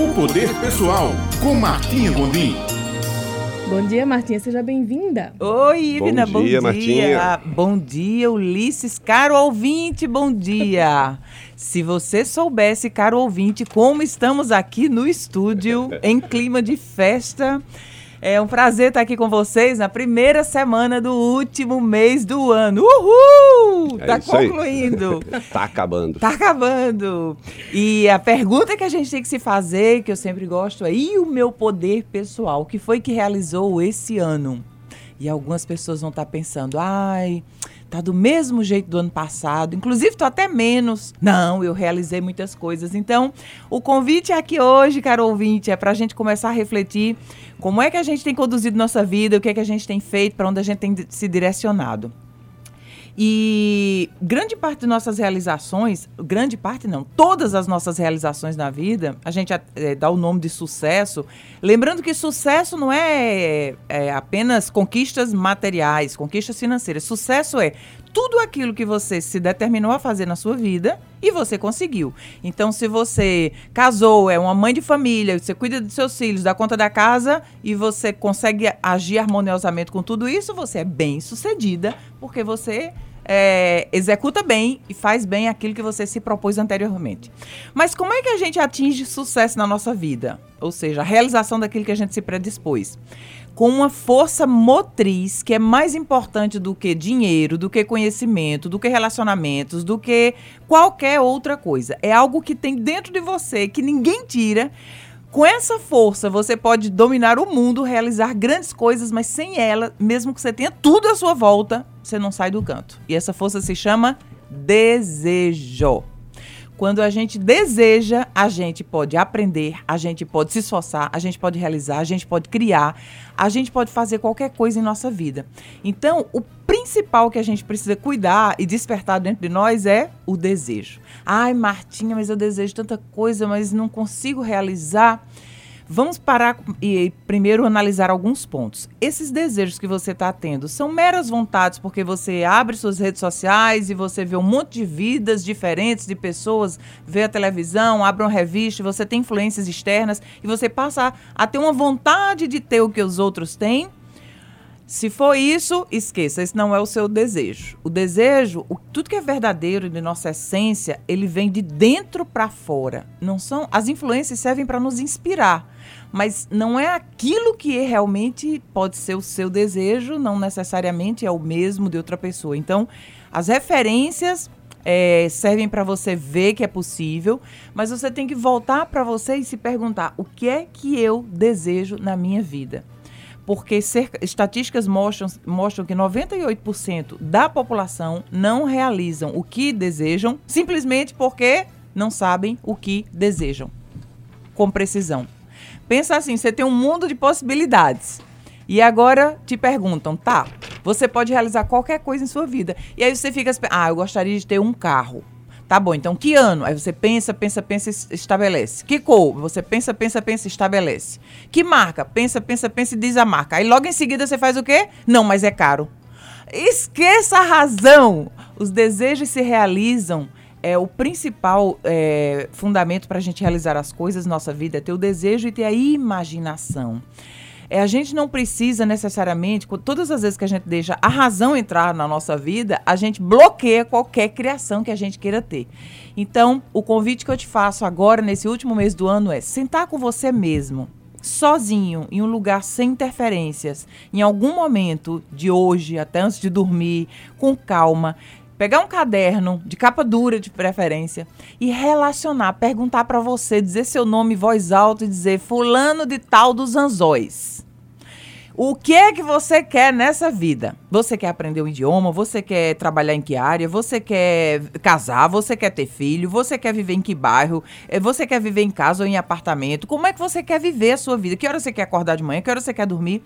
O Poder Pessoal, com Martinha Gondim. Bom dia, Martinha, seja bem-vinda. Oi, Ivna, Bom bom, dia, dia. Martinha. Bom dia, Ulisses, caro ouvinte, bom dia. Se você soubesse, caro ouvinte, como estamos aqui no estúdio, em clima de festa. É um prazer estar aqui com vocês na primeira semana do último mês do ano. Uhul! É tá concluindo. Tá acabando. Tá acabando. E a pergunta que a gente tem que se fazer, que eu sempre gosto, é: e o meu poder pessoal? O que foi que realizou esse ano? E algumas pessoas vão estar pensando: ai, tá do mesmo jeito do ano passado, inclusive tô até menos. Não, eu realizei muitas coisas. Então, o convite aqui hoje, caro ouvinte, é para a gente começar a refletir como é que a gente tem conduzido nossa vida, o que é que a gente tem feito, para onde a gente tem se direcionado. E grande parte de nossas realizações, grande parte não, todas as nossas realizações na vida, a gente eh, dá o nome de sucesso. Lembrando que sucesso não é, é apenas conquistas materiais, conquistas financeiras. Sucesso é tudo aquilo que você se determinou a fazer na sua vida e você conseguiu. Então, se você casou, é uma mãe de família, você cuida dos seus filhos, dá conta da casa e você consegue agir harmoniosamente com tudo isso, você é bem sucedida, porque você é, executa bem e faz bem aquilo que você se propôs anteriormente. Mas como é que a gente atinge sucesso na nossa vida? Ou seja, a realização daquilo que a gente se predispôs. Com uma força motriz que é mais importante do que dinheiro, do que conhecimento, do que relacionamentos, do que qualquer outra coisa. É algo que tem dentro de você que ninguém tira. Com essa força, você pode dominar o mundo, realizar grandes coisas, mas sem ela, mesmo que você tenha tudo à sua volta, você não sai do canto. E essa força se chama desejo. Quando a gente deseja, a gente pode aprender, a gente pode se esforçar, a gente pode realizar, a gente pode criar, a gente pode fazer qualquer coisa em nossa vida. Então, o principal que a gente precisa cuidar e despertar dentro de nós é o desejo. Ai, Martinha, mas eu desejo tanta coisa, mas não consigo realizar. Vamos parar e primeiro analisar alguns pontos. Esses desejos que você está tendo são meras vontades porque você abre suas redes sociais e você vê um monte de vidas diferentes de pessoas, vê a televisão, abre uma revista, você tem influências externas e você passa a ter uma vontade de ter o que os outros têm. Se for isso, esqueça, esse não é o seu desejo. O desejo, o, tudo que é verdadeiro de nossa essência, ele vem de dentro para fora. Não são, as influências servem para nos inspirar, mas não é aquilo que é realmente pode ser o seu desejo, não necessariamente é o mesmo de outra pessoa. Então, as referências é, servem para você ver que é possível, mas você tem que voltar para você e se perguntar: o que é que eu desejo na minha vida? Porque cerca, estatísticas mostram, mostram que 98% da população não realizam o que desejam simplesmente porque não sabem o que desejam com precisão. Pensa assim, você tem um mundo de possibilidades. E agora te perguntam, tá, você pode realizar qualquer coisa em sua vida. E aí você fica, ah, eu gostaria de ter um carro. Tá bom, então que ano? Aí você pensa, pensa, pensa estabelece. Que cor? Você pensa, pensa, pensa estabelece. Que marca? Pensa, pensa, pensa e diz a marca. Aí logo em seguida você faz o quê? Não, mas é caro. Esqueça a razão. Os desejos se realizam. É o principal é, fundamento para a gente realizar as coisas na nossa vida é ter o desejo e ter a imaginação. É, a gente não precisa necessariamente, todas as vezes que a gente deixa a razão entrar na nossa vida, a gente bloqueia qualquer criação que a gente queira ter. Então, o convite que eu te faço agora, nesse último mês do ano, é sentar com você mesmo, sozinho, em um lugar sem interferências, em algum momento de hoje, até antes de dormir, com calma, pegar um caderno de capa dura de preferência e relacionar, perguntar para você, dizer seu nome em voz alta e dizer fulano de tal dos anzóis. O que é que você quer nessa vida? Você quer aprender um idioma? Você quer trabalhar em que área? Você quer casar? Você quer ter filho? Você quer viver em que bairro? Eh, Você quer viver em casa ou em apartamento? Como é que você quer viver a sua vida? Que hora você quer acordar de manhã? Que hora você quer dormir?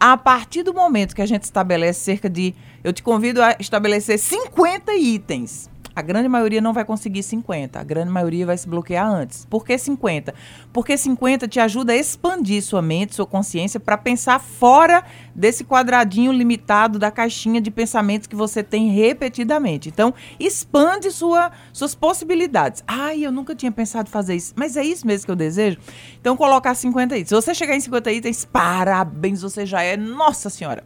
A partir do momento que a gente estabelece cerca de. Eu te convido a estabelecer 50 itens. A grande maioria não vai conseguir 50, a grande maioria vai se bloquear antes. Por que 50? Porque 50 te ajuda a expandir sua mente, sua consciência para pensar fora desse quadradinho limitado da caixinha de pensamentos que você tem repetidamente. Então, expande sua, suas possibilidades. Ai, eu nunca tinha pensado fazer isso, mas é isso mesmo que eu desejo. Então, colocar 50 itens. Se você chegar em 50 itens, parabéns, você já é, nossa senhora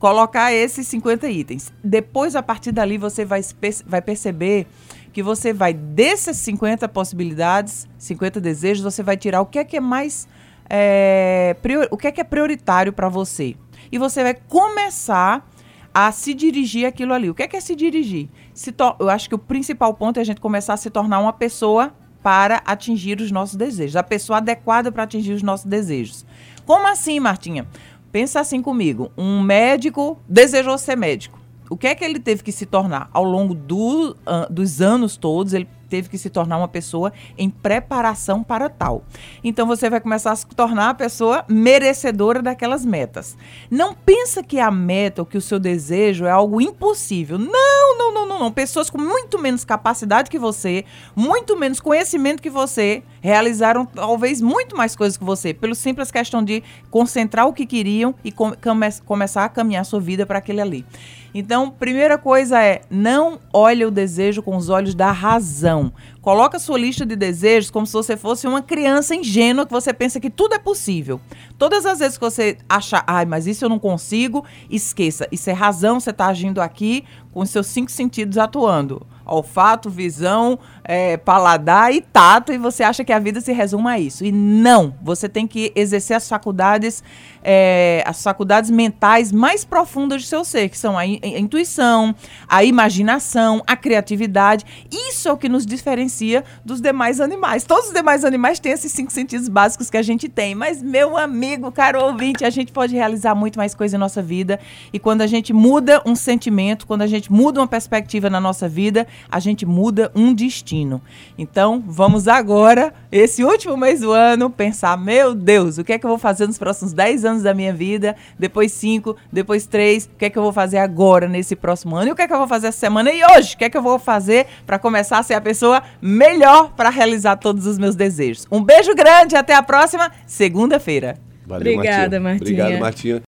colocar esses 50 itens. Depois, a partir dali, você vai, vai perceber que você vai, dessas 50 possibilidades, 50 desejos, você vai tirar o que é que é mais. É, prior, o que é que é prioritário para você. E você vai começar a se dirigir aquilo ali. O que é que é se dirigir? Se eu acho que o principal ponto é a gente começar a se tornar uma pessoa para atingir os nossos desejos, a pessoa adequada para atingir os nossos desejos. Como assim, Martinha? Pensa assim comigo: um médico desejou ser médico. O que é que ele teve que se tornar? Ao longo do, uh, dos anos todos, ele teve que se tornar uma pessoa em preparação para tal. Então você vai começar a se tornar a pessoa merecedora daquelas metas. Não pensa que a meta ou que o seu desejo é algo impossível. Não, não, não, não, não. Pessoas com muito menos capacidade que você, muito menos conhecimento que você, realizaram talvez muito mais coisas que você, pelo simples questão de concentrar o que queriam e come começar a caminhar a sua vida para aquele ali. Então, primeira coisa é não olhe o desejo com os olhos da razão. Coloca a sua lista de desejos como se você fosse uma criança ingênua que você pensa que tudo é possível. Todas as vezes que você acha, ai, mas isso eu não consigo, esqueça. Isso é razão, você está agindo aqui com os seus cinco sentidos atuando olfato, visão, é, paladar e tato, e você acha que a vida se resume a isso. E não, você tem que exercer as faculdades, é, as faculdades mentais mais profundas do seu ser, que são a, in a intuição, a imaginação, a criatividade. Isso é o que nos diferencia dos demais animais. Todos os demais animais têm esses cinco sentidos básicos que a gente tem, mas, meu amigo, caro ouvinte, a gente pode realizar muito mais coisa em nossa vida. E quando a gente muda um sentimento, quando a gente muda uma perspectiva na nossa vida, a gente muda um destino. Então, vamos agora, esse último mês do ano, pensar: meu Deus, o que é que eu vou fazer nos próximos 10 anos da minha vida? Depois 5, depois 3, o que é que eu vou fazer agora nesse próximo ano? E o que é que eu vou fazer essa semana e hoje? O que é que eu vou fazer para começar a ser a pessoa melhor para realizar todos os meus desejos? Um beijo grande, até a próxima segunda-feira. Obrigada, Martinha. Obrigado, Martinha.